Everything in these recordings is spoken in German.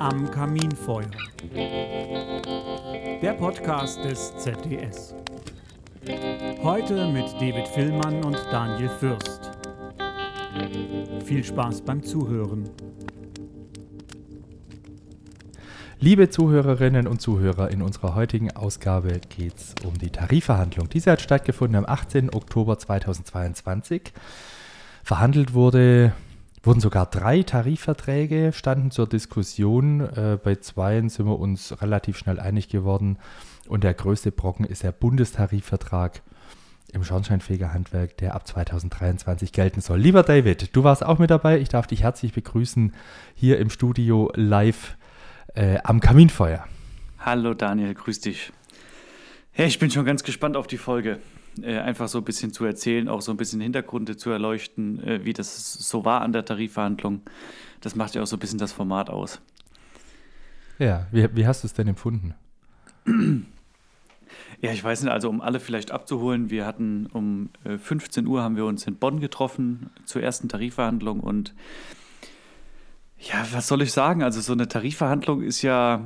Am Kaminfeuer. Der Podcast des ZDS. Heute mit David Villmann und Daniel Fürst. Viel Spaß beim Zuhören. Liebe Zuhörerinnen und Zuhörer, in unserer heutigen Ausgabe geht es um die Tarifverhandlung. Diese hat stattgefunden am 18. Oktober 2022. Verhandelt wurde, wurden sogar drei Tarifverträge, standen zur Diskussion. Äh, bei zweien sind wir uns relativ schnell einig geworden. Und der größte Brocken ist der Bundestarifvertrag im Schornsteinfegerhandwerk, der ab 2023 gelten soll. Lieber David, du warst auch mit dabei. Ich darf dich herzlich begrüßen hier im Studio live äh, am Kaminfeuer. Hallo Daniel, grüß dich. Hey, ich bin schon ganz gespannt auf die Folge. Äh, einfach so ein bisschen zu erzählen, auch so ein bisschen Hintergründe zu erleuchten, äh, wie das so war an der Tarifverhandlung. Das macht ja auch so ein bisschen das Format aus. Ja, wie, wie hast du es denn empfunden? Ja, ich weiß nicht, also um alle vielleicht abzuholen, wir hatten um 15 äh, Uhr haben wir uns in Bonn getroffen zur ersten Tarifverhandlung und ja, was soll ich sagen? Also so eine Tarifverhandlung ist ja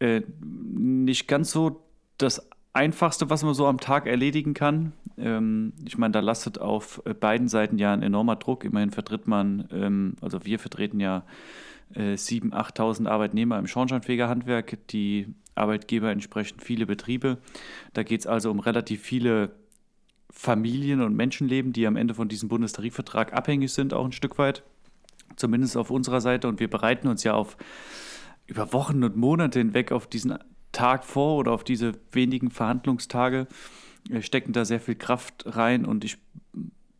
äh, nicht ganz so das Einfachste, was man so am Tag erledigen kann. Ähm, ich meine, da lastet auf äh, beiden Seiten ja ein enormer Druck. Immerhin vertritt man, ähm, also wir vertreten ja äh, 7.000, 8.000 Arbeitnehmer im Schornsteinfegerhandwerk, die Arbeitgeber entsprechend viele Betriebe. Da geht es also um relativ viele Familien und Menschenleben, die am Ende von diesem Bundestarifvertrag abhängig sind, auch ein Stück weit zumindest auf unserer Seite. Und wir bereiten uns ja auf über Wochen und Monate hinweg auf diesen Tag vor oder auf diese wenigen Verhandlungstage, wir stecken da sehr viel Kraft rein und ich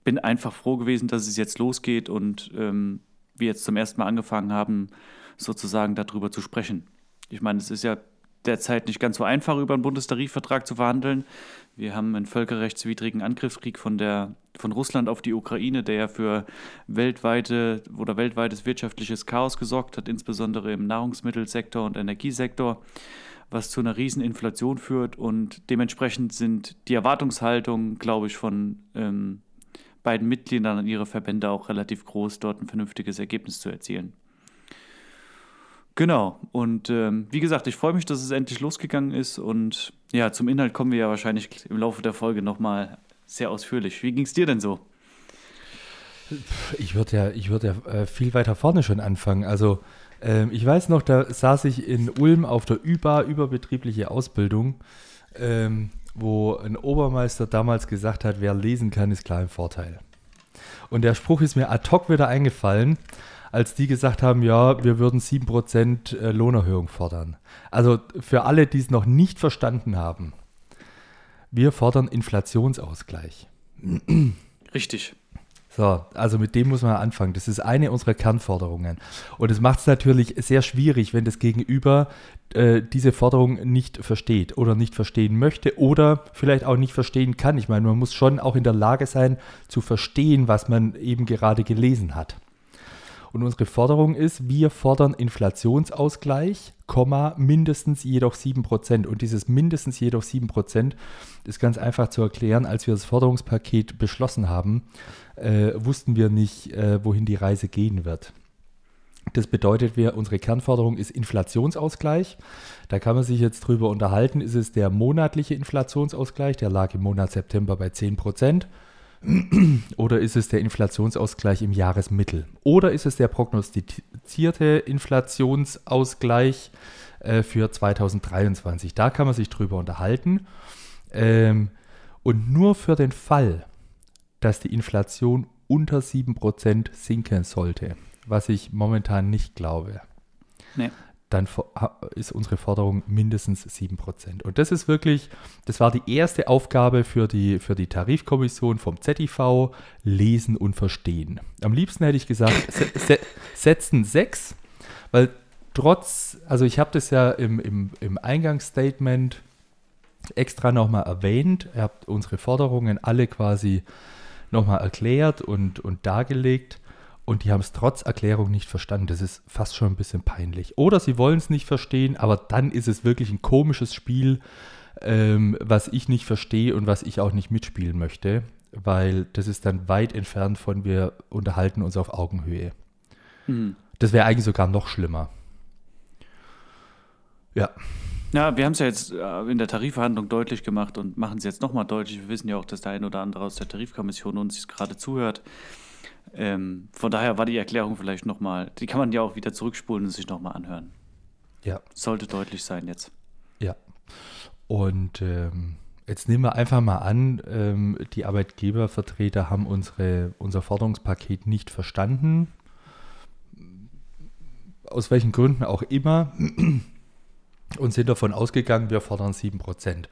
bin einfach froh gewesen, dass es jetzt losgeht und ähm, wir jetzt zum ersten Mal angefangen haben, sozusagen darüber zu sprechen. Ich meine, es ist ja derzeit nicht ganz so einfach, über einen Bundestarifvertrag zu verhandeln. Wir haben einen völkerrechtswidrigen Angriffskrieg von, der, von Russland auf die Ukraine, der ja für weltweite oder weltweites wirtschaftliches Chaos gesorgt hat, insbesondere im Nahrungsmittelsektor und Energiesektor, was zu einer riesen Inflation führt. Und dementsprechend sind die Erwartungshaltungen, glaube ich, von ähm, beiden Mitgliedern an ihre Verbände auch relativ groß, dort ein vernünftiges Ergebnis zu erzielen. Genau. Und ähm, wie gesagt, ich freue mich, dass es endlich losgegangen ist. Und ja, zum Inhalt kommen wir ja wahrscheinlich im Laufe der Folge nochmal sehr ausführlich. Wie ging es dir denn so? Ich würde ja, ich würd ja äh, viel weiter vorne schon anfangen. Also ähm, ich weiß noch, da saß ich in Ulm auf der ÜBA, überbetriebliche Ausbildung, ähm, wo ein Obermeister damals gesagt hat, wer lesen kann, ist klar im Vorteil. Und der Spruch ist mir ad hoc wieder eingefallen als die gesagt haben, ja, wir würden 7% äh, Lohnerhöhung fordern. Also für alle, die es noch nicht verstanden haben, wir fordern Inflationsausgleich. Richtig. So, also mit dem muss man anfangen. Das ist eine unserer Kernforderungen. Und es macht es natürlich sehr schwierig, wenn das Gegenüber äh, diese Forderung nicht versteht oder nicht verstehen möchte oder vielleicht auch nicht verstehen kann. Ich meine, man muss schon auch in der Lage sein zu verstehen, was man eben gerade gelesen hat. Und unsere Forderung ist, wir fordern Inflationsausgleich, mindestens jedoch 7%. Und dieses mindestens jedoch 7% ist ganz einfach zu erklären. Als wir das Forderungspaket beschlossen haben, äh, wussten wir nicht, äh, wohin die Reise gehen wird. Das bedeutet, wir, unsere Kernforderung ist Inflationsausgleich. Da kann man sich jetzt drüber unterhalten. Ist es der monatliche Inflationsausgleich? Der lag im Monat September bei 10 Prozent. Oder ist es der Inflationsausgleich im Jahresmittel? Oder ist es der prognostizierte Inflationsausgleich äh, für 2023? Da kann man sich drüber unterhalten. Ähm, und nur für den Fall, dass die Inflation unter 7% sinken sollte, was ich momentan nicht glaube, nee dann ist unsere Forderung mindestens 7%. Und das ist wirklich, das war die erste Aufgabe für die, für die Tarifkommission vom ZIV, lesen und verstehen. Am liebsten hätte ich gesagt, se setzen 6, weil trotz, also ich habe das ja im, im, im Eingangsstatement extra nochmal erwähnt, ihr habt unsere Forderungen alle quasi nochmal erklärt und, und dargelegt. Und die haben es trotz Erklärung nicht verstanden. Das ist fast schon ein bisschen peinlich. Oder sie wollen es nicht verstehen, aber dann ist es wirklich ein komisches Spiel, ähm, was ich nicht verstehe und was ich auch nicht mitspielen möchte, weil das ist dann weit entfernt von wir unterhalten uns auf Augenhöhe. Mhm. Das wäre eigentlich sogar noch schlimmer. Ja. Ja, wir haben es ja jetzt äh, in der Tarifverhandlung deutlich gemacht und machen es jetzt nochmal deutlich. Wir wissen ja auch, dass der ein oder andere aus der Tarifkommission uns gerade zuhört. Ähm, von daher war die Erklärung vielleicht nochmal, die kann man ja auch wieder zurückspulen und sich nochmal anhören. Ja. Sollte deutlich sein jetzt. Ja. Und ähm, jetzt nehmen wir einfach mal an, ähm, die Arbeitgebervertreter haben unsere, unser Forderungspaket nicht verstanden. Aus welchen Gründen auch immer und sind davon ausgegangen, wir fordern 7%.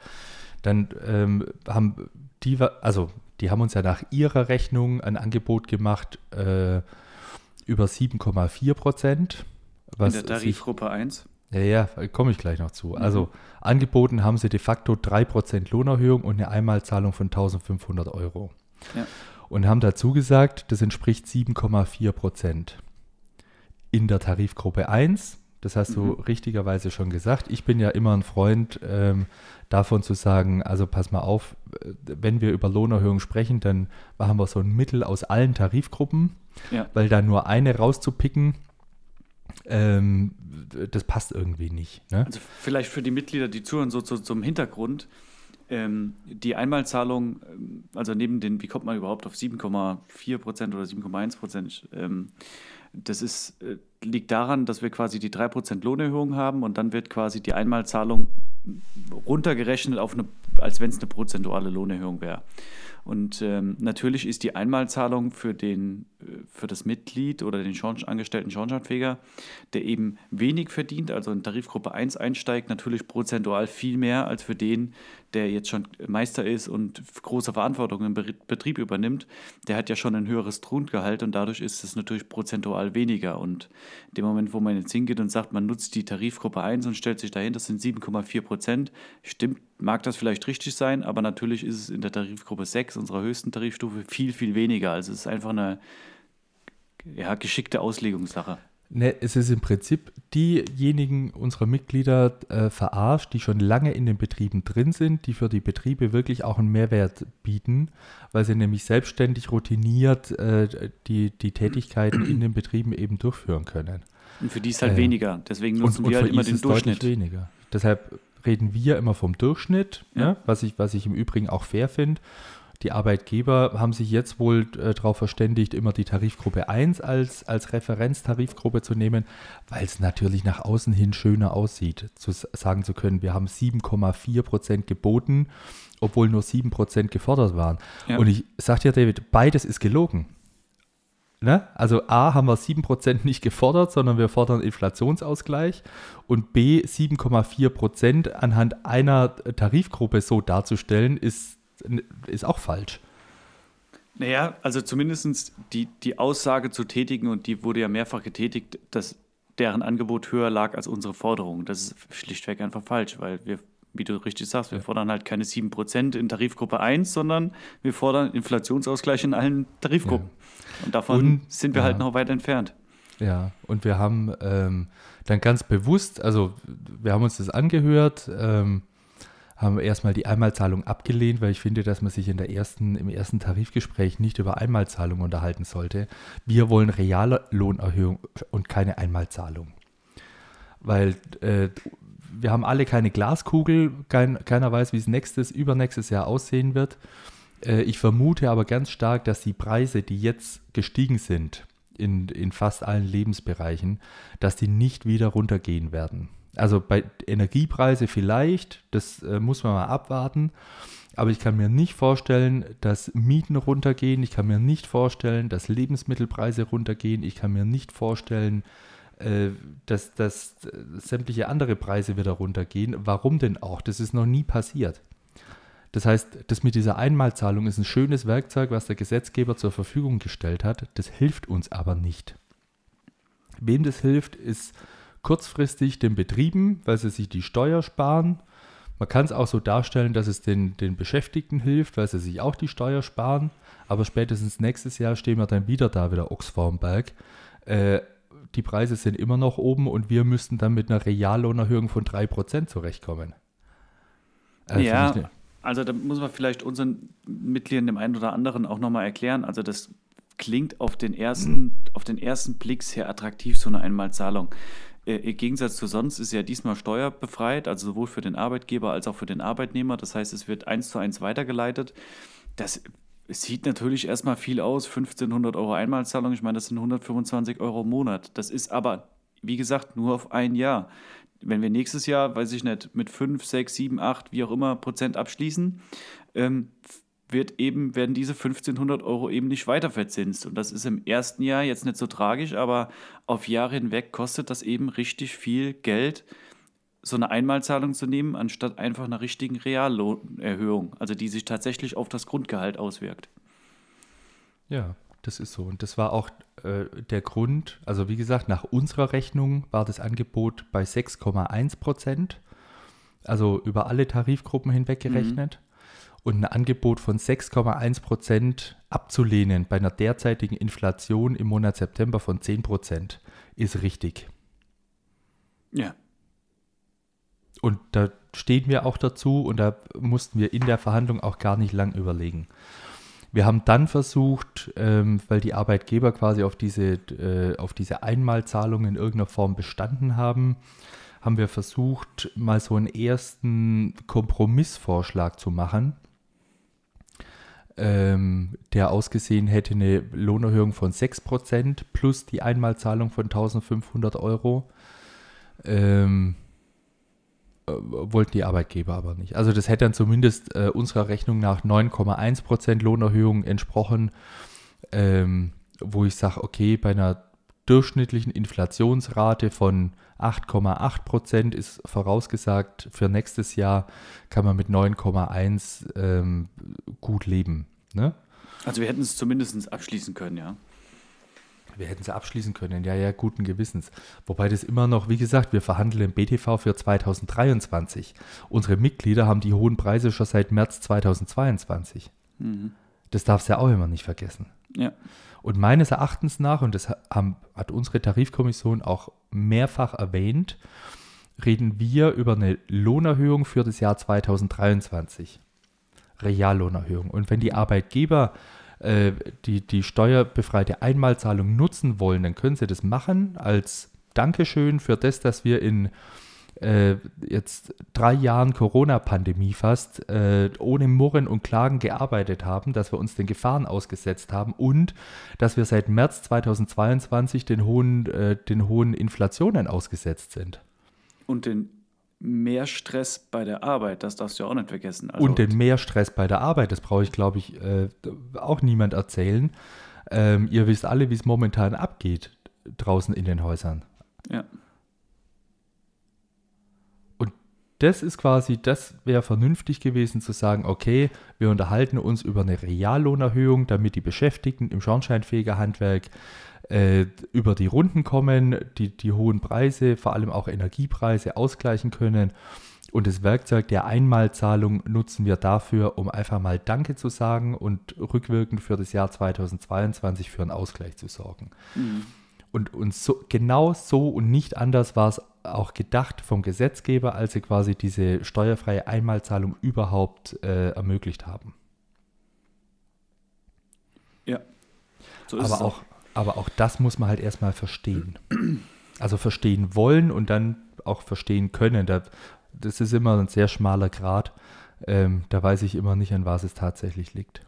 Dann ähm, haben die, also die haben uns ja nach ihrer Rechnung ein Angebot gemacht äh, über 7,4 Prozent. In der Tarifgruppe sich, 1? Ja, ja, komme ich gleich noch zu. Mhm. Also angeboten haben sie de facto 3% Lohnerhöhung und eine Einmalzahlung von 1500 Euro. Ja. Und haben dazu gesagt, das entspricht 7,4 Prozent. In der Tarifgruppe 1 das hast du mhm. richtigerweise schon gesagt. Ich bin ja immer ein Freund ähm, davon zu sagen, also pass mal auf, äh, wenn wir über Lohnerhöhung sprechen, dann machen wir so ein Mittel aus allen Tarifgruppen, ja. weil da nur eine rauszupicken, ähm, das passt irgendwie nicht. Ne? Also vielleicht für die Mitglieder, die zuhören, so, so zum Hintergrund. Ähm, die Einmalzahlung, ähm, also neben den, wie kommt man überhaupt auf 7,4 Prozent oder 7,1 Prozent? Das ist, äh, liegt daran, dass wir quasi die 3% Lohnerhöhung haben und dann wird quasi die Einmalzahlung runtergerechnet, auf eine, als wenn es eine prozentuale Lohnerhöhung wäre. Und ähm, natürlich ist die Einmalzahlung für, den, äh, für das Mitglied oder den Schorn angestellten Schornsteinfeger, der eben wenig verdient, also in Tarifgruppe 1 einsteigt, natürlich prozentual viel mehr als für den, der jetzt schon Meister ist und große Verantwortung im Betrieb übernimmt. Der hat ja schon ein höheres Grundgehalt und dadurch ist es natürlich prozentual weniger. Und in dem Moment, wo man jetzt hingeht und sagt, man nutzt die Tarifgruppe 1 und stellt sich dahin, das sind 7,4 Prozent, stimmt mag das vielleicht richtig sein, aber natürlich ist es in der Tarifgruppe 6, unserer höchsten Tarifstufe, viel, viel weniger. Also es ist einfach eine ja, geschickte Auslegungssache. Ne, es ist im Prinzip diejenigen unserer Mitglieder äh, verarscht, die schon lange in den Betrieben drin sind, die für die Betriebe wirklich auch einen Mehrwert bieten, weil sie nämlich selbstständig routiniert äh, die, die Tätigkeiten in den Betrieben eben durchführen können. Und für die ist halt äh, weniger. Deswegen nutzen und, wir und halt immer den Durchschnitt. Weniger. Deshalb reden wir immer vom Durchschnitt, ja. ne, was, ich, was ich im Übrigen auch fair finde. Die Arbeitgeber haben sich jetzt wohl äh, darauf verständigt, immer die Tarifgruppe 1 als, als Referenztarifgruppe zu nehmen, weil es natürlich nach außen hin schöner aussieht, zu sagen zu können, wir haben 7,4 Prozent geboten, obwohl nur 7 Prozent gefordert waren. Ja. Und ich sage dir, David, beides ist gelogen. Ne? Also A haben wir 7% nicht gefordert, sondern wir fordern Inflationsausgleich und B 7,4% anhand einer Tarifgruppe so darzustellen, ist, ist auch falsch. Naja, also zumindest die, die Aussage zu tätigen, und die wurde ja mehrfach getätigt, dass deren Angebot höher lag als unsere Forderung. Das ist schlichtweg einfach falsch, weil wir, wie du richtig sagst, wir ja. fordern halt keine 7% in Tarifgruppe 1, sondern wir fordern Inflationsausgleich in allen Tarifgruppen. Ja. Und davon und, sind wir halt ja. halt noch weit entfernt. Ja, und wir haben ähm, dann ganz bewusst, also wir haben uns das angehört, ähm, haben erstmal die Einmalzahlung abgelehnt, weil ich finde, dass man sich in der ersten, im ersten Tarifgespräch nicht über Einmalzahlung unterhalten sollte. Wir wollen reale Lohnerhöhung und keine Einmalzahlung. Weil äh, wir haben alle keine Glaskugel, kein, keiner weiß, wie es nächstes, übernächstes Jahr aussehen wird. Äh, ich vermute aber ganz stark, dass die Preise, die jetzt gestiegen sind in, in fast allen Lebensbereichen, dass die nicht wieder runtergehen werden. Also bei Energiepreise vielleicht, das äh, muss man mal abwarten. Aber ich kann mir nicht vorstellen, dass Mieten runtergehen. Ich kann mir nicht vorstellen, dass Lebensmittelpreise runtergehen. Ich kann mir nicht vorstellen, dass, dass sämtliche andere Preise wieder runtergehen. Warum denn auch? Das ist noch nie passiert. Das heißt, das mit dieser Einmalzahlung ist ein schönes Werkzeug, was der Gesetzgeber zur Verfügung gestellt hat. Das hilft uns aber nicht. Wem das hilft, ist kurzfristig den Betrieben, weil sie sich die Steuer sparen. Man kann es auch so darstellen, dass es den, den Beschäftigten hilft, weil sie sich auch die Steuer sparen. Aber spätestens nächstes Jahr stehen wir dann wieder da, wieder Ochs vorm Berg. Äh, die Preise sind immer noch oben und wir müssten dann mit einer Reallohnerhöhung von 3% zurechtkommen. Äh, ja, also da muss man vielleicht unseren Mitgliedern, dem einen oder anderen, auch nochmal erklären. Also das klingt auf den ersten, auf den ersten Blick sehr attraktiv, so eine Einmalzahlung. Äh, Im Gegensatz zu sonst ist ja diesmal steuerbefreit, also sowohl für den Arbeitgeber als auch für den Arbeitnehmer. Das heißt, es wird eins zu eins weitergeleitet. Das sieht natürlich erstmal viel aus, 1500 Euro Einmalzahlung. Ich meine, das sind 125 Euro im Monat. Das ist aber, wie gesagt, nur auf ein Jahr. Wenn wir nächstes Jahr, weiß ich nicht, mit 5, 6, 7, 8, wie auch immer Prozent abschließen, ähm, wird eben, werden diese 1500 Euro eben nicht weiter verzinst. Und das ist im ersten Jahr jetzt nicht so tragisch, aber auf Jahre hinweg kostet das eben richtig viel Geld, so eine Einmalzahlung zu nehmen, anstatt einfach einer richtigen Reallohnerhöhung, also die sich tatsächlich auf das Grundgehalt auswirkt. Ja, das ist so. Und das war auch äh, der Grund, also wie gesagt, nach unserer Rechnung war das Angebot bei 6,1 Prozent, also über alle Tarifgruppen hinweg gerechnet. Mhm und ein Angebot von 6,1 Prozent abzulehnen bei einer derzeitigen Inflation im Monat September von 10 Prozent ist richtig. Ja. Und da stehen wir auch dazu und da mussten wir in der Verhandlung auch gar nicht lang überlegen. Wir haben dann versucht, ähm, weil die Arbeitgeber quasi auf diese, äh, auf diese Einmalzahlung in irgendeiner Form bestanden haben, haben wir versucht, mal so einen ersten Kompromissvorschlag zu machen ähm, der ausgesehen hätte eine Lohnerhöhung von 6% plus die Einmalzahlung von 1500 Euro. Ähm, äh, wollten die Arbeitgeber aber nicht. Also das hätte dann zumindest äh, unserer Rechnung nach 9,1% Lohnerhöhung entsprochen, ähm, wo ich sage, okay, bei einer durchschnittlichen Inflationsrate von 8,8% ist vorausgesagt. Für nächstes Jahr kann man mit 9,1 ähm, gut leben. Ne? Also wir hätten es zumindest abschließen können, ja. Wir hätten es abschließen können, ja, ja, guten Gewissens. Wobei das immer noch, wie gesagt, wir verhandeln im BTV für 2023. Unsere Mitglieder haben die hohen Preise schon seit März 2022. Mhm. Das darfst du ja auch immer nicht vergessen. Ja. Und meines Erachtens nach, und das haben, hat unsere Tarifkommission auch mehrfach erwähnt, reden wir über eine Lohnerhöhung für das Jahr 2023. Reallohnerhöhung. Und wenn die Arbeitgeber äh, die, die steuerbefreite Einmalzahlung nutzen wollen, dann können sie das machen als Dankeschön für das, dass wir in äh, jetzt drei Jahren Corona-Pandemie fast äh, ohne Murren und Klagen gearbeitet haben, dass wir uns den Gefahren ausgesetzt haben und dass wir seit März 2022 den hohen, äh, den hohen Inflationen ausgesetzt sind. Und den mehr Stress bei der Arbeit, das darfst du ja auch nicht vergessen. Also und den mehr Stress bei der Arbeit, das brauche ich, glaube ich, äh, auch niemand erzählen. Ähm, ihr wisst alle, wie es momentan abgeht draußen in den Häusern. Ja. Und das ist quasi, das wäre vernünftig gewesen zu sagen, okay, wir unterhalten uns über eine Reallohnerhöhung, damit die Beschäftigten im Schornsteinfegerhandwerk äh, über die Runden kommen, die die hohen Preise, vor allem auch Energiepreise ausgleichen können. Und das Werkzeug der Einmalzahlung nutzen wir dafür, um einfach mal Danke zu sagen und rückwirkend für das Jahr 2022 für einen Ausgleich zu sorgen. Mhm. Und, und so, genau so und nicht anders war es auch gedacht vom Gesetzgeber, als sie quasi diese steuerfreie Einmalzahlung überhaupt äh, ermöglicht haben. Ja. So Aber auch, aber auch das muss man halt erstmal verstehen. Also verstehen wollen und dann auch verstehen können. Da, das ist immer ein sehr schmaler Grad. Ähm, da weiß ich immer nicht, an was es tatsächlich liegt.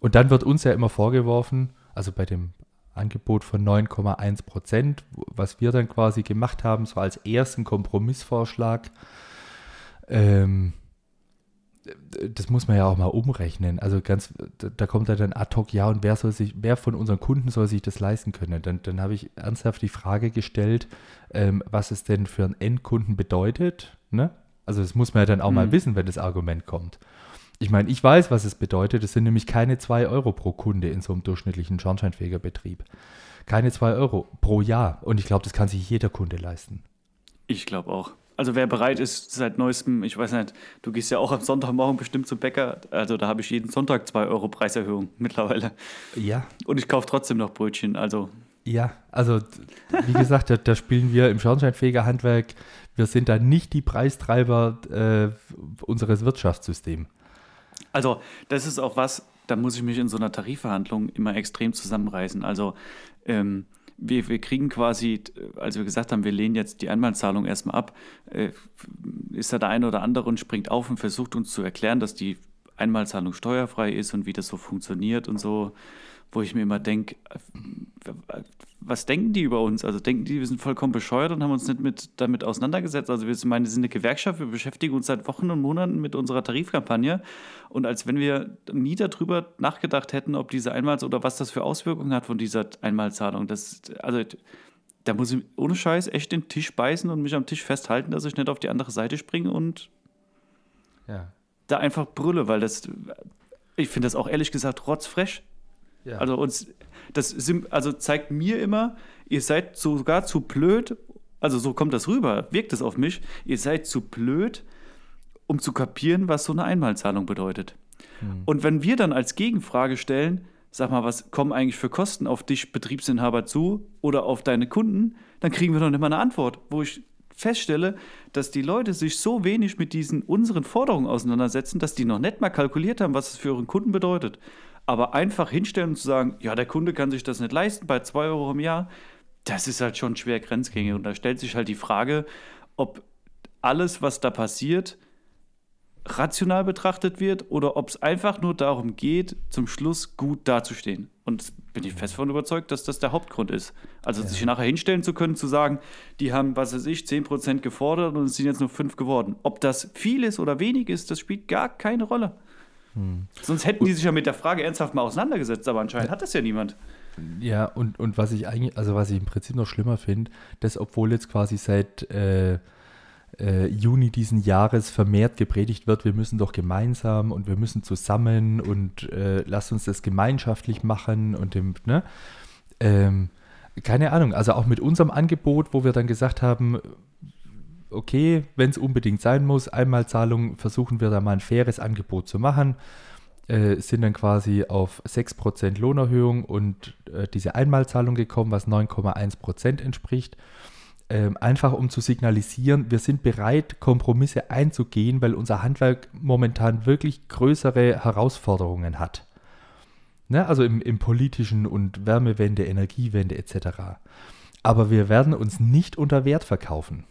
Und dann wird uns ja immer vorgeworfen, also bei dem Angebot von 9,1 Prozent, was wir dann quasi gemacht haben, so als ersten Kompromissvorschlag, ähm, das muss man ja auch mal umrechnen. Also ganz, da kommt ja dann ad hoc, ja, und wer soll sich, wer von unseren Kunden soll sich das leisten können? Dann, dann habe ich ernsthaft die Frage gestellt, ähm, was es denn für einen Endkunden bedeutet. Ne? Also das muss man ja dann auch mhm. mal wissen, wenn das Argument kommt. Ich meine, ich weiß, was es bedeutet. Es sind nämlich keine 2 Euro pro Kunde in so einem durchschnittlichen Schornsteinfegerbetrieb. Keine 2 Euro pro Jahr. Und ich glaube, das kann sich jeder Kunde leisten. Ich glaube auch. Also wer bereit ist, seit neuestem, ich weiß nicht, du gehst ja auch am Sonntagmorgen bestimmt zum Bäcker, also da habe ich jeden Sonntag 2 Euro Preiserhöhung mittlerweile. Ja. Und ich kaufe trotzdem noch Brötchen, also. Ja, also wie gesagt, da, da, spielen wir im Schornsteinfegerhandwerk, wir sind da nicht die Preistreiber äh, unseres Wirtschaftssystems. Also das ist auch was, da muss ich mich in so einer Tarifverhandlung immer extrem zusammenreißen. Also ähm, wir, wir kriegen quasi, als wir gesagt haben, wir lehnen jetzt die Einmalzahlung erstmal ab, äh, ist da der eine oder andere und springt auf und versucht uns zu erklären, dass die Einmalzahlung steuerfrei ist und wie das so funktioniert und so, wo ich mir immer denke, was denken die über uns? Also denken die, wir sind vollkommen bescheuert und haben uns nicht mit, damit auseinandergesetzt. Also wir sind, meine, sind eine Gewerkschaft, wir beschäftigen uns seit Wochen und Monaten mit unserer Tarifkampagne. Und als wenn wir nie darüber nachgedacht hätten, ob diese Einmals- oder was das für Auswirkungen hat von dieser Einmalzahlung. Das, also da muss ich ohne Scheiß echt den Tisch beißen und mich am Tisch festhalten, dass ich nicht auf die andere Seite springe und ja. Da einfach brülle, weil das, ich finde das auch ehrlich gesagt rotzfresh. Ja. Also uns, das also zeigt mir immer, ihr seid sogar zu blöd, also so kommt das rüber, wirkt es auf mich, ihr seid zu blöd, um zu kapieren, was so eine Einmalzahlung bedeutet. Hm. Und wenn wir dann als Gegenfrage stellen, sag mal, was kommen eigentlich für Kosten auf dich Betriebsinhaber zu oder auf deine Kunden, dann kriegen wir noch nicht mal eine Antwort, wo ich feststelle, dass die Leute sich so wenig mit diesen unseren Forderungen auseinandersetzen, dass die noch nicht mal kalkuliert haben, was es für ihren Kunden bedeutet. Aber einfach hinstellen und zu sagen, ja, der Kunde kann sich das nicht leisten bei 2 Euro im Jahr, das ist halt schon schwer grenzgängig. Und da stellt sich halt die Frage, ob alles, was da passiert, rational betrachtet wird oder ob es einfach nur darum geht, zum Schluss gut dazustehen. Und bin ich fest davon überzeugt, dass das der Hauptgrund ist. Also ja. sich nachher hinstellen zu können, zu sagen, die haben, was weiß ich, 10% gefordert und es sind jetzt nur 5 geworden. Ob das viel ist oder wenig ist, das spielt gar keine Rolle. Hm. Sonst hätten die sich ja mit der Frage ernsthaft mal auseinandergesetzt, aber anscheinend hat das ja niemand. Ja, und, und was ich eigentlich, also was ich im Prinzip noch schlimmer finde, dass obwohl jetzt quasi seit äh, äh, Juni diesen Jahres vermehrt gepredigt wird, wir müssen doch gemeinsam und wir müssen zusammen und äh, lasst uns das gemeinschaftlich machen und dem, ne? Ähm, keine Ahnung, also auch mit unserem Angebot, wo wir dann gesagt haben, okay, wenn es unbedingt sein muss, Einmalzahlung, versuchen wir da mal ein faires Angebot zu machen. Äh, sind dann quasi auf 6% Lohnerhöhung und äh, diese Einmalzahlung gekommen, was 9,1% entspricht. Ähm, einfach um zu signalisieren, wir sind bereit, Kompromisse einzugehen, weil unser Handwerk momentan wirklich größere Herausforderungen hat. Ne? Also im, im politischen und Wärmewende, Energiewende etc. Aber wir werden uns nicht unter Wert verkaufen.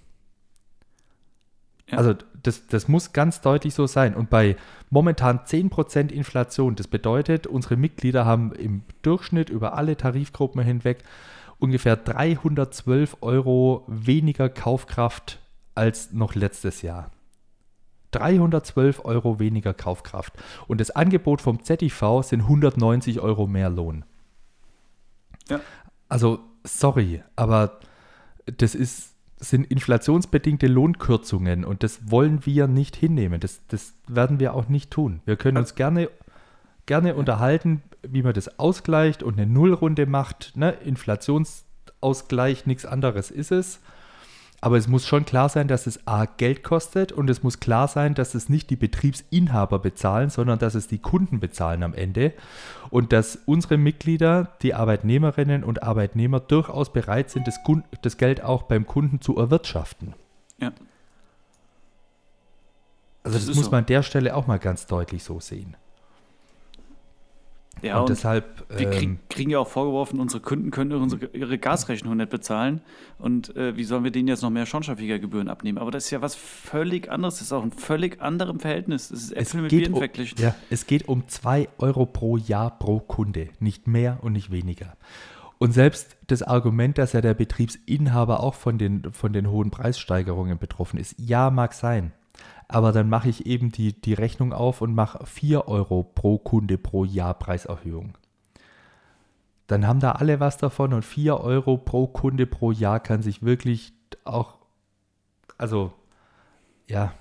Ja. Also das, das muss ganz deutlich so sein. Und bei momentan 10% Inflation, das bedeutet, unsere Mitglieder haben im Durchschnitt über alle Tarifgruppen hinweg ungefähr 312 Euro weniger Kaufkraft als noch letztes Jahr. 312 Euro weniger Kaufkraft. Und das Angebot vom ZIV sind 190 Euro mehr Lohn. Ja. Also, sorry, aber das ist sind inflationsbedingte Lohnkürzungen und das wollen wir nicht hinnehmen. Das, das werden wir auch nicht tun. Wir können uns gerne, gerne unterhalten, wie man das ausgleicht und eine Nullrunde macht. Ne? Inflationsausgleich, nichts anderes ist es. Aber es muss schon klar sein, dass es A Geld kostet und es muss klar sein, dass es nicht die Betriebsinhaber bezahlen, sondern dass es die Kunden bezahlen am Ende und dass unsere Mitglieder, die Arbeitnehmerinnen und Arbeitnehmer durchaus bereit sind, das, das Geld auch beim Kunden zu erwirtschaften. Ja. Also das, das muss so. man an der Stelle auch mal ganz deutlich so sehen. Ja, und, und deshalb. Wir krieg, ähm, kriegen ja auch vorgeworfen, unsere Kunden können unsere, ihre Gasrechnung nicht bezahlen. Und äh, wie sollen wir denen jetzt noch mehr Schornsteinfegergebühren abnehmen? Aber das ist ja was völlig anderes. Das ist auch ein völlig anderem Verhältnis. Das ist Äpfel mit Birnen verglichen. Ja, es geht um 2 Euro pro Jahr pro Kunde. Nicht mehr und nicht weniger. Und selbst das Argument, dass ja der Betriebsinhaber auch von den, von den hohen Preissteigerungen betroffen ist, ja, mag sein aber dann mache ich eben die, die Rechnung auf und mache 4 Euro pro Kunde pro Jahr Preiserhöhung. Dann haben da alle was davon und 4 Euro pro Kunde pro Jahr kann sich wirklich auch, also, ja.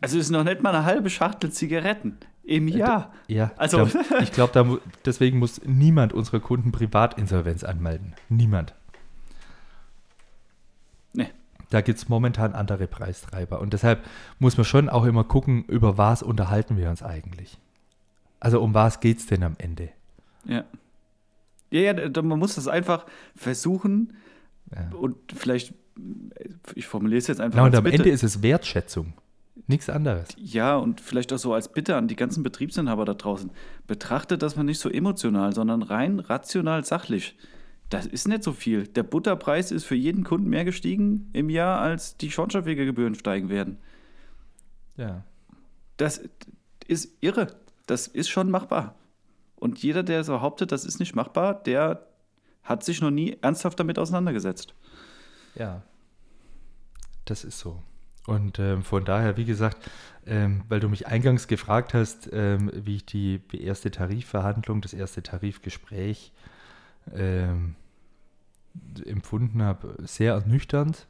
Also ist noch nicht mal eine halbe Schachtel Zigaretten im äh, Jahr. Ja, also ich glaube, glaub, deswegen muss niemand unsere Kunden Privatinsolvenz anmelden. Niemand. Da gibt es momentan andere Preistreiber. Und deshalb muss man schon auch immer gucken, über was unterhalten wir uns eigentlich. Also um was geht es denn am Ende? Ja. Ja, ja, man muss das einfach versuchen ja. und vielleicht, ich formuliere es jetzt einfach. Ja, und am bitte. Ende ist es Wertschätzung. Nichts anderes. Ja, und vielleicht auch so als Bitte an die ganzen Betriebsinhaber da draußen. Betrachtet das mal nicht so emotional, sondern rein rational sachlich. Das ist nicht so viel. Der Butterpreis ist für jeden Kunden mehr gestiegen im Jahr, als die Schornsteinfegergebühren steigen werden. Ja. Das ist irre. Das ist schon machbar. Und jeder, der so behauptet, das ist nicht machbar, der hat sich noch nie ernsthaft damit auseinandergesetzt. Ja. Das ist so. Und ähm, von daher, wie gesagt, ähm, weil du mich eingangs gefragt hast, ähm, wie ich die, die, erste Tarifverhandlung, das erste Tarifgespräch ähm, empfunden habe, sehr ernüchternd,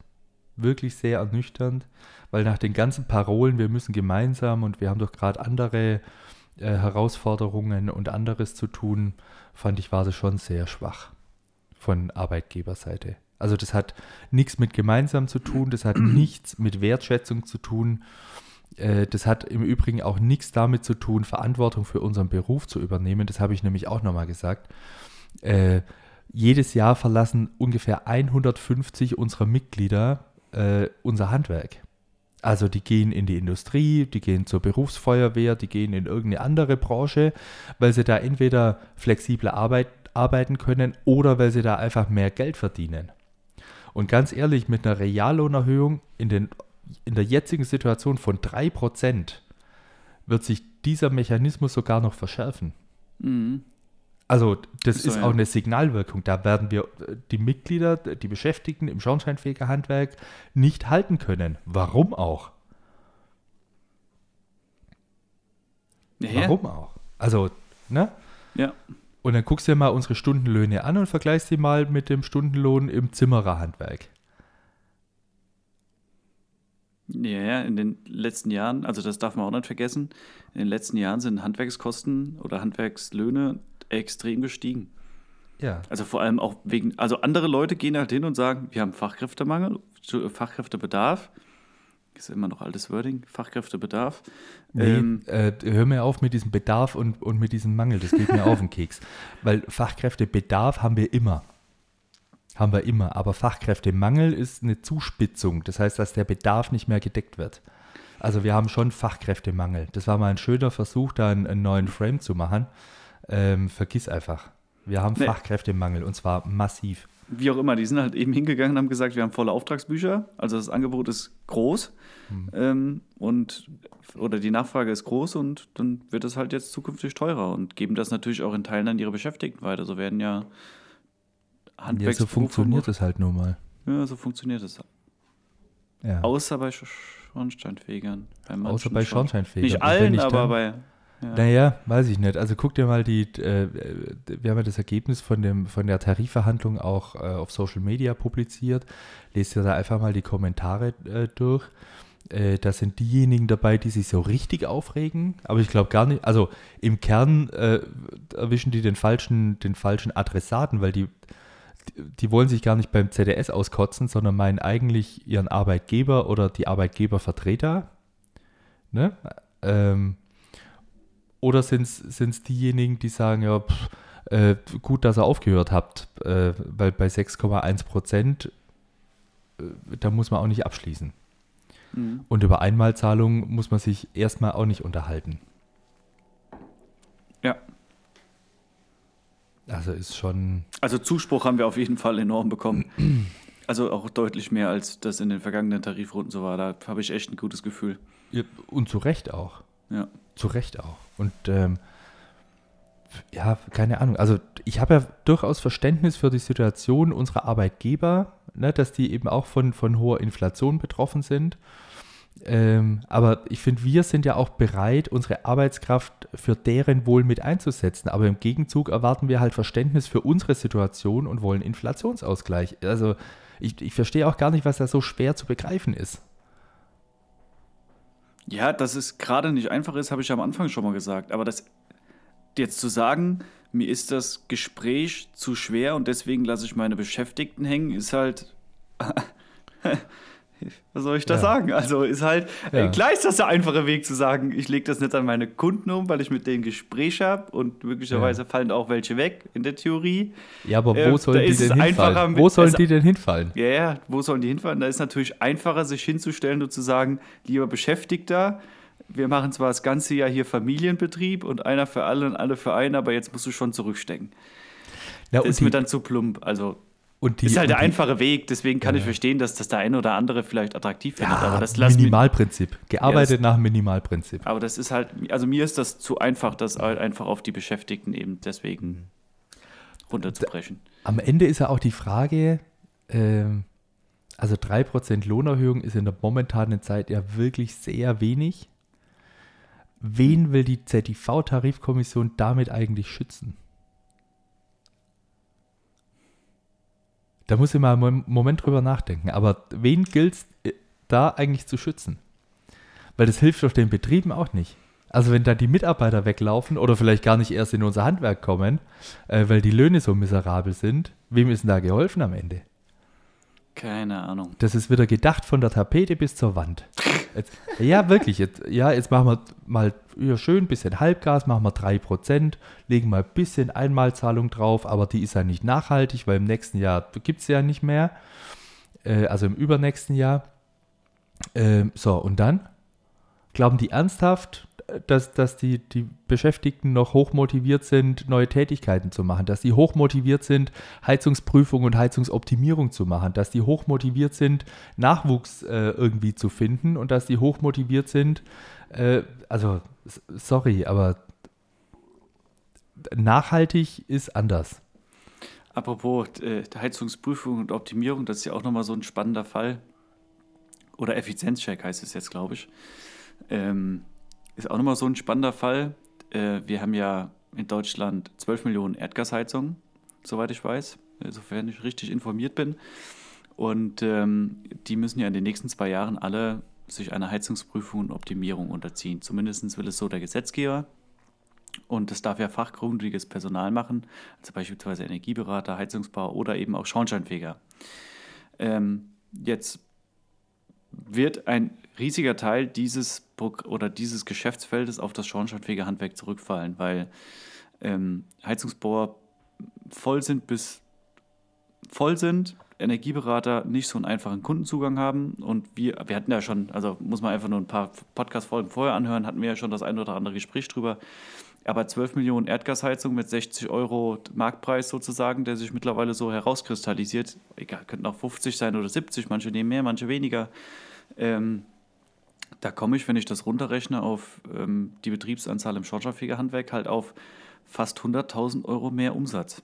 wirklich sehr ernüchternd, weil nach den ganzen Parolen, wir müssen gemeinsam und wir haben doch gerade andere äh, Herausforderungen und anderes zu tun, fand ich, war das schon sehr schwach von Arbeitgeberseite. Also das hat nichts mit gemeinsam zu tun, das hat nichts mit Wertschätzung zu tun. Äh, das hat im Übrigen auch nichts damit zu tun, Verantwortung für unseren Beruf zu übernehmen. Das habe ich nämlich auch nochmal gesagt. Jedes Jahr verlassen ungefähr 150 unserer Mitglieder äh, unser Handwerk. Also die gehen in die Industrie, die gehen zur Berufsfeuerwehr, die gehen in irgendeine andere Branche, weil sie da entweder flexible Arbeit, arbeiten können oder weil sie da einfach mehr Geld verdienen. Und ganz ehrlich, mit einer Reallohnerhöhung in, den, in der jetzigen Situation von 3% wird sich dieser Mechanismus sogar noch verschärfen. Mhm. Also das so, ist auch eine Signalwirkung. Da werden wir äh, die Mitglieder, die Beschäftigten im Schornsteinfegerhandwerk nicht halten können. Warum auch? Ja. Warum auch? Also, ne? Ja. Und dann guckst du dir mal unsere Stundenlöhne an und vergleichst sie mal mit dem Stundenlohn im Zimmererhandwerk. Ja, ja, in den letzten Jahren, also das darf man auch nicht vergessen, in den letzten Jahren sind Handwerkskosten oder Handwerkslöhne extrem gestiegen. Ja. Also vor allem auch wegen, also andere Leute gehen halt hin und sagen, wir haben Fachkräftemangel, Fachkräftebedarf. Ist immer noch altes Wording, Fachkräftebedarf. Nee, ähm, äh, hör mir auf mit diesem Bedarf und, und mit diesem Mangel, das geht mir auf den Keks. Weil Fachkräftebedarf haben wir immer. Haben wir immer. Aber Fachkräftemangel ist eine Zuspitzung. Das heißt, dass der Bedarf nicht mehr gedeckt wird. Also wir haben schon Fachkräftemangel. Das war mal ein schöner Versuch, da einen, einen neuen Frame zu machen. Ähm, vergiss einfach. Wir haben nee. Fachkräftemangel und zwar massiv. Wie auch immer, die sind halt eben hingegangen und haben gesagt, wir haben volle Auftragsbücher, also das Angebot ist groß hm. ähm, und oder die Nachfrage ist groß und dann wird es halt jetzt zukünftig teurer und geben das natürlich auch in Teilen an ihre Beschäftigten weiter. So werden ja Handwerks Ja, so funktioniert es halt nun mal. Ja, so funktioniert es. Ja. Außer bei Schornsteinfegern. Bei Außer bei Schornsteinfegern. Nicht allen, aber bei ja. Naja, weiß ich nicht. Also guck dir mal die, äh, wir haben ja das Ergebnis von, dem, von der Tarifverhandlung auch äh, auf Social Media publiziert. Lest dir da einfach mal die Kommentare äh, durch. Äh, da sind diejenigen dabei, die sich so richtig aufregen, aber ich glaube gar nicht, also im Kern äh, erwischen die den falschen, den falschen Adressaten, weil die, die wollen sich gar nicht beim ZDS auskotzen, sondern meinen eigentlich ihren Arbeitgeber oder die Arbeitgebervertreter. Ne? Ähm, oder sind es diejenigen, die sagen, ja, pff, äh, gut, dass ihr aufgehört habt, äh, weil bei 6,1 Prozent, äh, da muss man auch nicht abschließen. Mhm. Und über Einmalzahlungen muss man sich erstmal auch nicht unterhalten. Ja. Also ist schon. Also Zuspruch haben wir auf jeden Fall enorm bekommen. Also auch deutlich mehr, als das in den vergangenen Tarifrunden so war. Da habe ich echt ein gutes Gefühl. Ja, und zu Recht auch. Ja. Zu Recht auch. Und ähm, ja, keine Ahnung. Also ich habe ja durchaus Verständnis für die Situation unserer Arbeitgeber, ne, dass die eben auch von, von hoher Inflation betroffen sind. Ähm, aber ich finde, wir sind ja auch bereit, unsere Arbeitskraft für deren Wohl mit einzusetzen. Aber im Gegenzug erwarten wir halt Verständnis für unsere Situation und wollen Inflationsausgleich. Also ich, ich verstehe auch gar nicht, was da so schwer zu begreifen ist. Ja, dass es gerade nicht einfach ist, habe ich am Anfang schon mal gesagt. Aber das jetzt zu sagen, mir ist das Gespräch zu schwer und deswegen lasse ich meine Beschäftigten hängen, ist halt. was soll ich da Ja. sagen? Also ist halt, Ja. äh, klar ist das der einfache Weg zu sagen, ich lege das nicht an meine Kunden um, weil ich mit denen Gespräch habe und möglicherweise fallen auch welche weg in der Theorie. Ja, aber Äh, wo da sollen die denn hinfallen? Wo sollen es- die denn hinfallen? Ja, ja, wo sollen die hinfahren? Da ist natürlich einfacher, sich hinzustellen und zu sagen, lieber Beschäftigter, wir machen zwar das ganze Jahr hier Familienbetrieb und einer für alle und alle für einen, aber jetzt musst du schon zurückstecken. Ja, Das ist die, mir dann zu plump. Also die, ist halt der einfache Weg, deswegen kann Ja. ich verstehen, dass das der eine oder andere vielleicht attraktiv findet. ja, aber das Minimalprinzip. Gearbeitet Ja, das- nach Minimalprinzip. Aber das ist halt, also mir ist das zu einfach, das halt einfach auf die Beschäftigten eben deswegen runterzubrechen. Am Ende ist ja auch die Frage, ähm, also 3% Lohnerhöhung ist in der momentanen Zeit ja wirklich sehr wenig. Wen will die ZDV-Tarifkommission damit eigentlich schützen? Da muss ich mal einen Moment drüber nachdenken. Aber wen gilt es da eigentlich zu schützen? Weil das hilft doch den Betrieben auch nicht. Also wenn da die Mitarbeiter weglaufen oder vielleicht gar nicht erst in unser Handwerk kommen, äh, weil die Löhne so miserabel sind, wem ist denn da geholfen am Ende? Keine Ahnung. Das ist wieder gedacht von der Tapete bis zur Wand. Jetzt, ja, wirklich. Jetzt, ja, jetzt machen wir mal ja, schön ein bisschen Halbgas, machen wir 3%, legen mal ein bisschen Einmalzahlung drauf, aber die ist ja nicht nachhaltig, weil im nächsten Jahr gibt es ja nicht mehr. Äh, also im übernächsten Jahr. Ähm, so, und dann? Glauben die ernsthaft, dass, dass die, die Beschäftigten noch hochmotiviert sind, neue Tätigkeiten zu machen, dass die hochmotiviert sind, Heizungsprüfung und Heizungsoptimierung zu machen, dass die hochmotiviert sind, Nachwuchs äh, irgendwie zu finden und dass die hochmotiviert sind, äh, also sorry, aber nachhaltig ist anders. Apropos äh, Heizungsprüfung und Optimierung, das ist ja auch nochmal so ein spannender Fall. Oder Effizienzcheck heißt es jetzt, glaube ich. Ähm, ist auch nochmal so ein spannender Fall. Äh, wir haben ja in Deutschland 12 Millionen Erdgasheizungen, soweit ich weiß, sofern ich richtig informiert bin. Und ähm, die müssen ja in den nächsten zwei Jahren alle sich einer Heizungsprüfung und Optimierung unterziehen. Zumindest will es so der Gesetzgeber. Und das darf ja fachgründiges Personal machen, also beispielsweise Energieberater, Heizungsbauer oder eben auch Schornsteinfeger. Ähm, jetzt wird ein riesiger Teil dieses oder dieses Geschäftsfeldes auf das Schornsteinfegerhandwerk zurückfallen, weil ähm, Heizungsbauer voll sind bis voll sind, Energieberater nicht so einen einfachen Kundenzugang haben und wir, wir hatten ja schon, also muss man einfach nur ein paar Podcast-Folgen vorher anhören, hatten wir ja schon das ein oder andere Gespräch drüber. Aber 12 Millionen Erdgasheizung mit 60 Euro Marktpreis sozusagen, der sich mittlerweile so herauskristallisiert, egal, könnten auch 50 sein oder 70, manche nehmen mehr, manche weniger. Ähm, da komme ich, wenn ich das runterrechne auf ähm, die Betriebsanzahl im Schornsteinfegerhandwerk, halt auf fast 100.000 Euro mehr Umsatz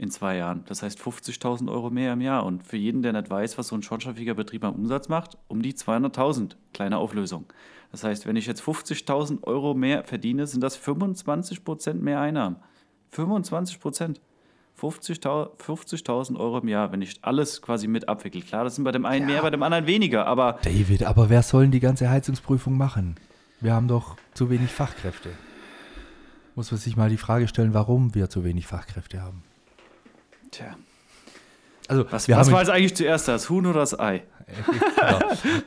in zwei Jahren. Das heißt 50.000 Euro mehr im Jahr. Und für jeden, der nicht weiß, was so ein Schornsteinfegerbetrieb am Umsatz macht, um die 200.000. Kleine Auflösung. Das heißt, wenn ich jetzt 50.000 Euro mehr verdiene, sind das 25 Prozent mehr Einnahmen. 25 Prozent. 50.000 50.000 Euro im Jahr, wenn ich alles quasi mit abwickle. Klar, das sind bei dem einen mehr, bei dem anderen weniger, aber David, aber wer soll denn die ganze Heizungsprüfung machen? Wir haben doch zu wenig Fachkräfte. Muss man sich mal die Frage stellen, warum wir zu wenig Fachkräfte haben. Tja, Also, was, wir was war jetzt eigentlich zuerst, das Huhn oder das Ei? genau.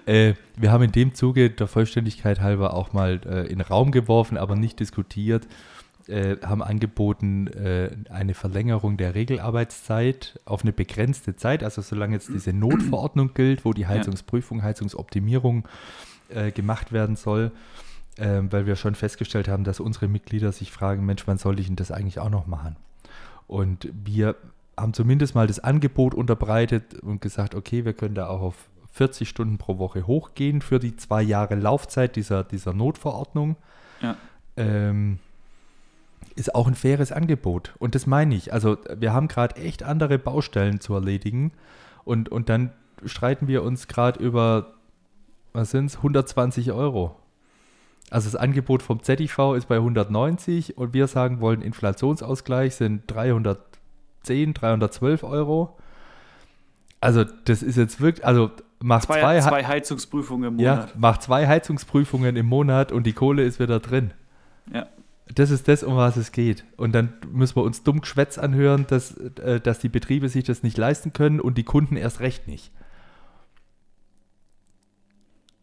äh, wir haben in dem Zuge der Vollständigkeit halber auch mal äh, in den Raum geworfen, aber nicht diskutiert, äh, haben angeboten äh, eine Verlängerung der Regelarbeitszeit auf eine begrenzte Zeit, also solange jetzt diese Notverordnung gilt, wo die Heizungsprüfung, Heizungsoptimierung äh, gemacht werden soll, äh, weil wir schon festgestellt haben, dass unsere Mitglieder sich fragen, Mensch, wann soll ich denn das eigentlich auch noch machen? Und wir haben zumindest mal das Angebot unterbreitet und gesagt, okay, wir können da auch auf 40 Stunden pro Woche hochgehen für die zwei Jahre Laufzeit dieser, dieser Notverordnung. Ja. Ähm, ist auch ein faires Angebot. Und das meine ich. Also wir haben gerade echt andere Baustellen zu erledigen und, und dann streiten wir uns gerade über, was sind es, 120 Euro. Also das Angebot vom ZIV ist bei 190 und wir sagen wollen, Inflationsausgleich sind 310, 312 Euro. Also das ist jetzt wirklich, also macht Zwei, zwei, zwei, Heizungsprüfungen im ja, Monat. macht zwei Heizungsprüfungen im Monat und die Kohle ist wieder drin. Ja. Das ist das, um was es geht. Und dann müssen wir uns dumm Geschwätz anhören, dass, äh, dass die Betriebe sich das nicht leisten können und die Kunden erst recht nicht.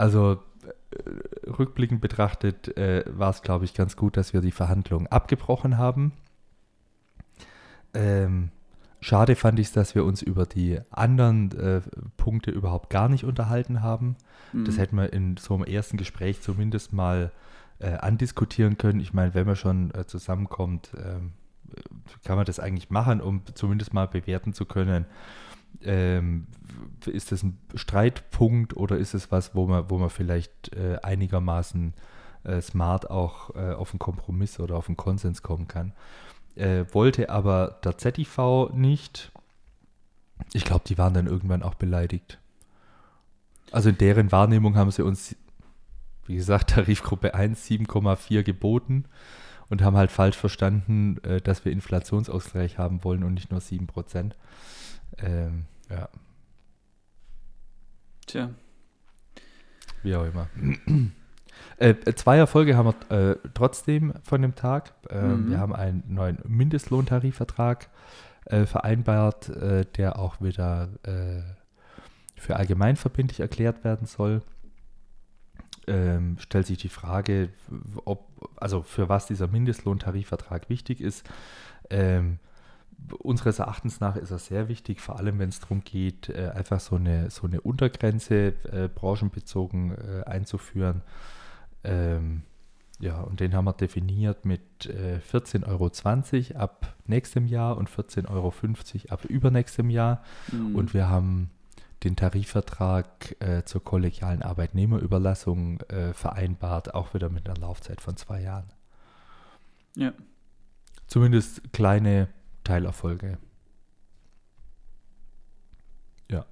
also äh, rückblickend betrachtet äh, war es, glaube ich, ganz gut, dass wir die Verhandlungen abgebrochen haben. Ähm, schade fand ich es, dass wir uns über die anderen äh, Punkte überhaupt gar nicht unterhalten haben. Mhm. Das hätten wir in so einem ersten Gespräch zumindest mal äh, andiskutieren können. Ich meine, wenn man schon äh, zusammenkommt, ähm, kann man das eigentlich machen, um zumindest mal bewerten zu können, ähm, ist das ein Streitpunkt oder ist es was, wo man, wo man vielleicht äh, einigermaßen äh, smart auch äh, auf einen Kompromiss oder auf einen Konsens kommen kann. Äh, wollte aber der ZTV nicht. Ich glaube, die waren dann irgendwann auch beleidigt. Also in deren Wahrnehmung haben sie uns, wie gesagt, Tarifgruppe 1 7,4 geboten und haben halt falsch verstanden, äh, dass wir Inflationsausgleich haben wollen und nicht nur 7 Prozent. Ähm, ja. Tja. Wie auch immer. Äh, zwei Erfolge haben wir äh, trotzdem von dem Tag. Äh, mhm. Wir haben einen neuen Mindestlohntarifvertrag äh, vereinbart, äh, der auch wieder äh, für allgemeinverbindlich erklärt werden soll. Ähm, stellt sich die Frage, ob, also für was dieser Mindestlohntarifvertrag wichtig ist. Ähm, unseres Erachtens nach ist er sehr wichtig, vor allem wenn es darum geht, einfach so eine, so eine Untergrenze äh, branchenbezogen äh, einzuführen. Ähm, ja, und den haben wir definiert mit äh, 14,20 Euro ab nächstem Jahr und 14,50 Euro ab übernächstem Jahr. Mhm. Und wir haben den Tarifvertrag äh, zur kollegialen Arbeitnehmerüberlassung äh, vereinbart, auch wieder mit einer Laufzeit von zwei Jahren. Ja. Zumindest kleine Teilerfolge. Ja.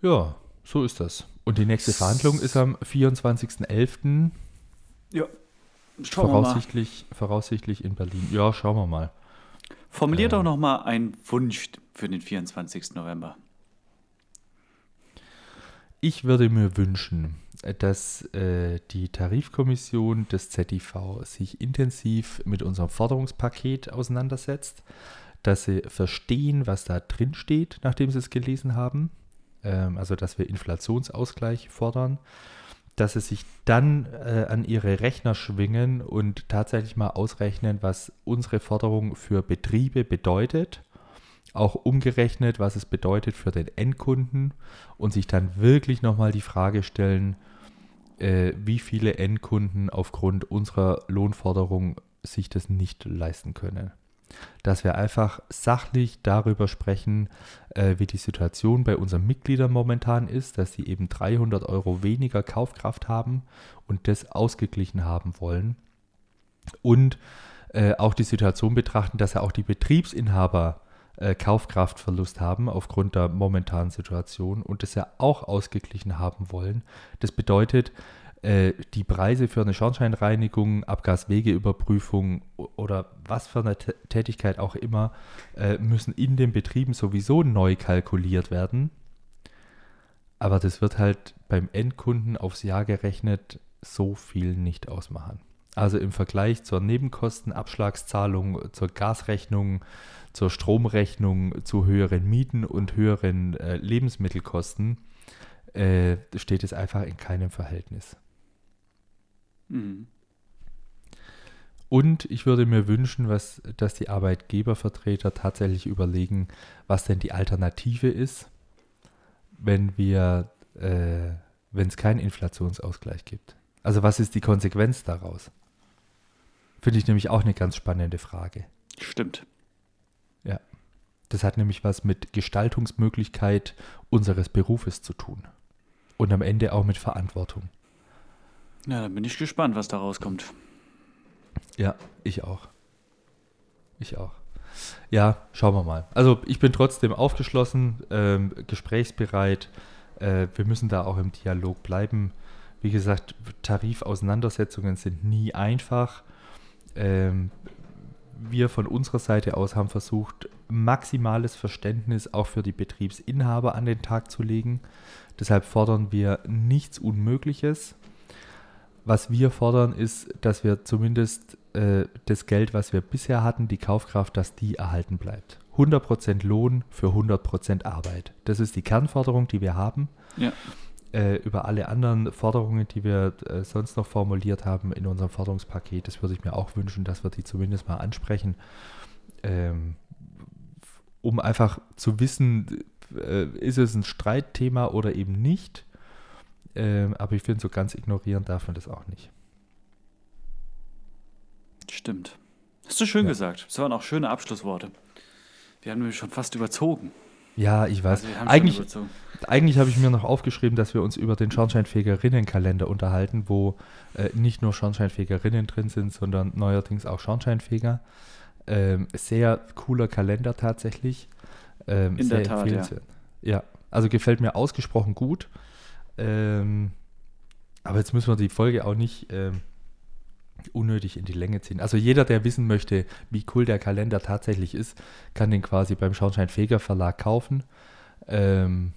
Ja, so ist das. Und die nächste Verhandlung ist am 24.11. Ja. Schauen voraussichtlich, wir mal. voraussichtlich in Berlin. Ja, schauen wir mal. Formulier ähm, doch noch mal einen Wunsch für den 24. November. Ich würde mir wünschen, dass äh, die Tarifkommission des ZIV sich intensiv mit unserem Forderungspaket auseinandersetzt, dass sie verstehen, was da drin steht, nachdem sie es gelesen haben, ähm, also dass wir Inflationsausgleich fordern, dass sie sich dann äh, an ihre Rechner schwingen und tatsächlich mal ausrechnen, was unsere Forderung für Betriebe bedeutet auch umgerechnet, was es bedeutet für den Endkunden und sich dann wirklich nochmal die Frage stellen, äh, wie viele Endkunden aufgrund unserer Lohnforderung sich das nicht leisten können. Dass wir einfach sachlich darüber sprechen, äh, wie die Situation bei unseren Mitgliedern momentan ist, dass sie eben 300 Euro weniger Kaufkraft haben und das ausgeglichen haben wollen. Und äh, auch die Situation betrachten, dass ja auch die Betriebsinhaber äh, Kaufkraftverlust haben aufgrund der momentanen Situation und das ja auch ausgeglichen haben wollen. Das bedeutet, äh, die Preise für eine Schornsteinreinigung, Abgaswegeüberprüfung oder was für eine T Tätigkeit auch immer, äh, müssen in den Betrieben sowieso neu kalkuliert werden. Aber das wird halt beim Endkunden aufs Jahr gerechnet so viel nicht ausmachen. Also im Vergleich zur Nebenkostenabschlagszahlung, zur Gasrechnung, zur Stromrechnung, zu höheren Mieten und höheren äh, Lebensmittelkosten, äh, steht es einfach in keinem Verhältnis. Mhm. Und ich würde mir wünschen, was, dass die Arbeitgebervertreter tatsächlich überlegen, was denn die Alternative ist, wenn wir, äh, wenn es keinen Inflationsausgleich gibt. Also was ist die Konsequenz daraus? Finde ich nämlich auch eine ganz spannende Frage. Stimmt. Ja. Das hat nämlich was mit Gestaltungsmöglichkeit unseres Berufes zu tun. Und am Ende auch mit Verantwortung. Ja, dann bin ich gespannt, was da rauskommt. Ja, ich auch. Ich auch. Ja, schauen wir mal. Also ich bin trotzdem aufgeschlossen, ähm, gesprächsbereit. Äh, wir müssen da auch im Dialog bleiben. Wie gesagt, Tarifauseinandersetzungen sind nie einfach. Ähm, wir von unserer Seite aus haben versucht, maximales Verständnis auch für die Betriebsinhaber an den Tag zu legen. Deshalb fordern wir nichts Unmögliches. Was wir fordern, ist, dass wir zumindest äh, das Geld, was wir bisher hatten, die Kaufkraft, dass die erhalten bleibt. 100% Lohn für 100% Arbeit. Das ist die Kernforderung, die wir haben. Ja. Äh, über alle anderen Forderungen, die wir äh, sonst noch formuliert haben in unserem Forderungspaket, das würde ich mir auch wünschen, dass wir die zumindest mal ansprechen, ähm, um einfach zu wissen, äh, ist es ein Streitthema oder eben nicht. Ähm, aber ich finde, so ganz ignorieren darf man das auch nicht. Stimmt. Hast du schön Ja. gesagt. Das waren auch schöne Abschlussworte. Wir haben nämlich schon fast überzogen. Ja, ich weiß. Also eigentlich eigentlich habe ich mir noch aufgeschrieben, dass wir uns über den Schornsteinfegerinnenkalender unterhalten, wo äh, nicht nur Schornsteinfegerinnen drin sind, sondern neuerdings auch Schornsteinfeger. Ähm, sehr cooler Kalender tatsächlich. Ähm, In sehr der Tat, ja. Ja, also gefällt mir ausgesprochen gut. Ähm, aber jetzt müssen wir die Folge auch nicht ähm, unnötig in die Länge ziehen. Also jeder, der wissen möchte, wie cool der Kalender tatsächlich ist, kann den quasi beim Schornsteinfeger Verlag kaufen. Ähm,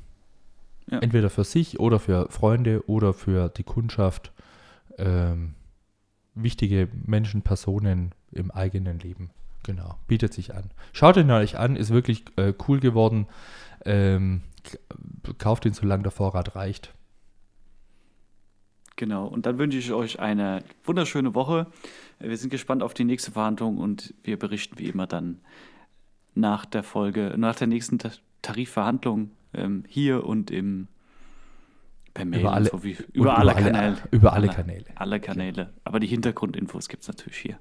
Ja. Entweder für sich oder für Freunde oder für die Kundschaft. Ähm, wichtige Menschen, Personen im eigenen Leben. Genau, bietet sich an. Schaut ihn euch an, ist wirklich äh, cool geworden. Ähm, kauft ihn, solange der Vorrat reicht. Genau. Und dann wünsche ich euch eine wunderschöne Woche. Wir sind gespannt auf die nächste Verhandlung und wir berichten wie immer dann nach der Folge, nach der nächsten Ta- Tarifverhandlung ähm, hier und im per Mail Über alle- so wie, über, alle Kanäle. Über alle Kanäle. Alle Kanäle. Aber die Hintergrundinfos gibt es natürlich hier.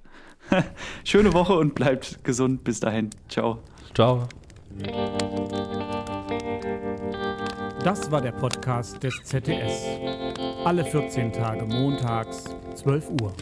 Schöne Woche und bleibt gesund. Bis dahin. Ciao. Ciao. Das war der Podcast des ZDS. Alle 14 Tage montags, 12 Uhr.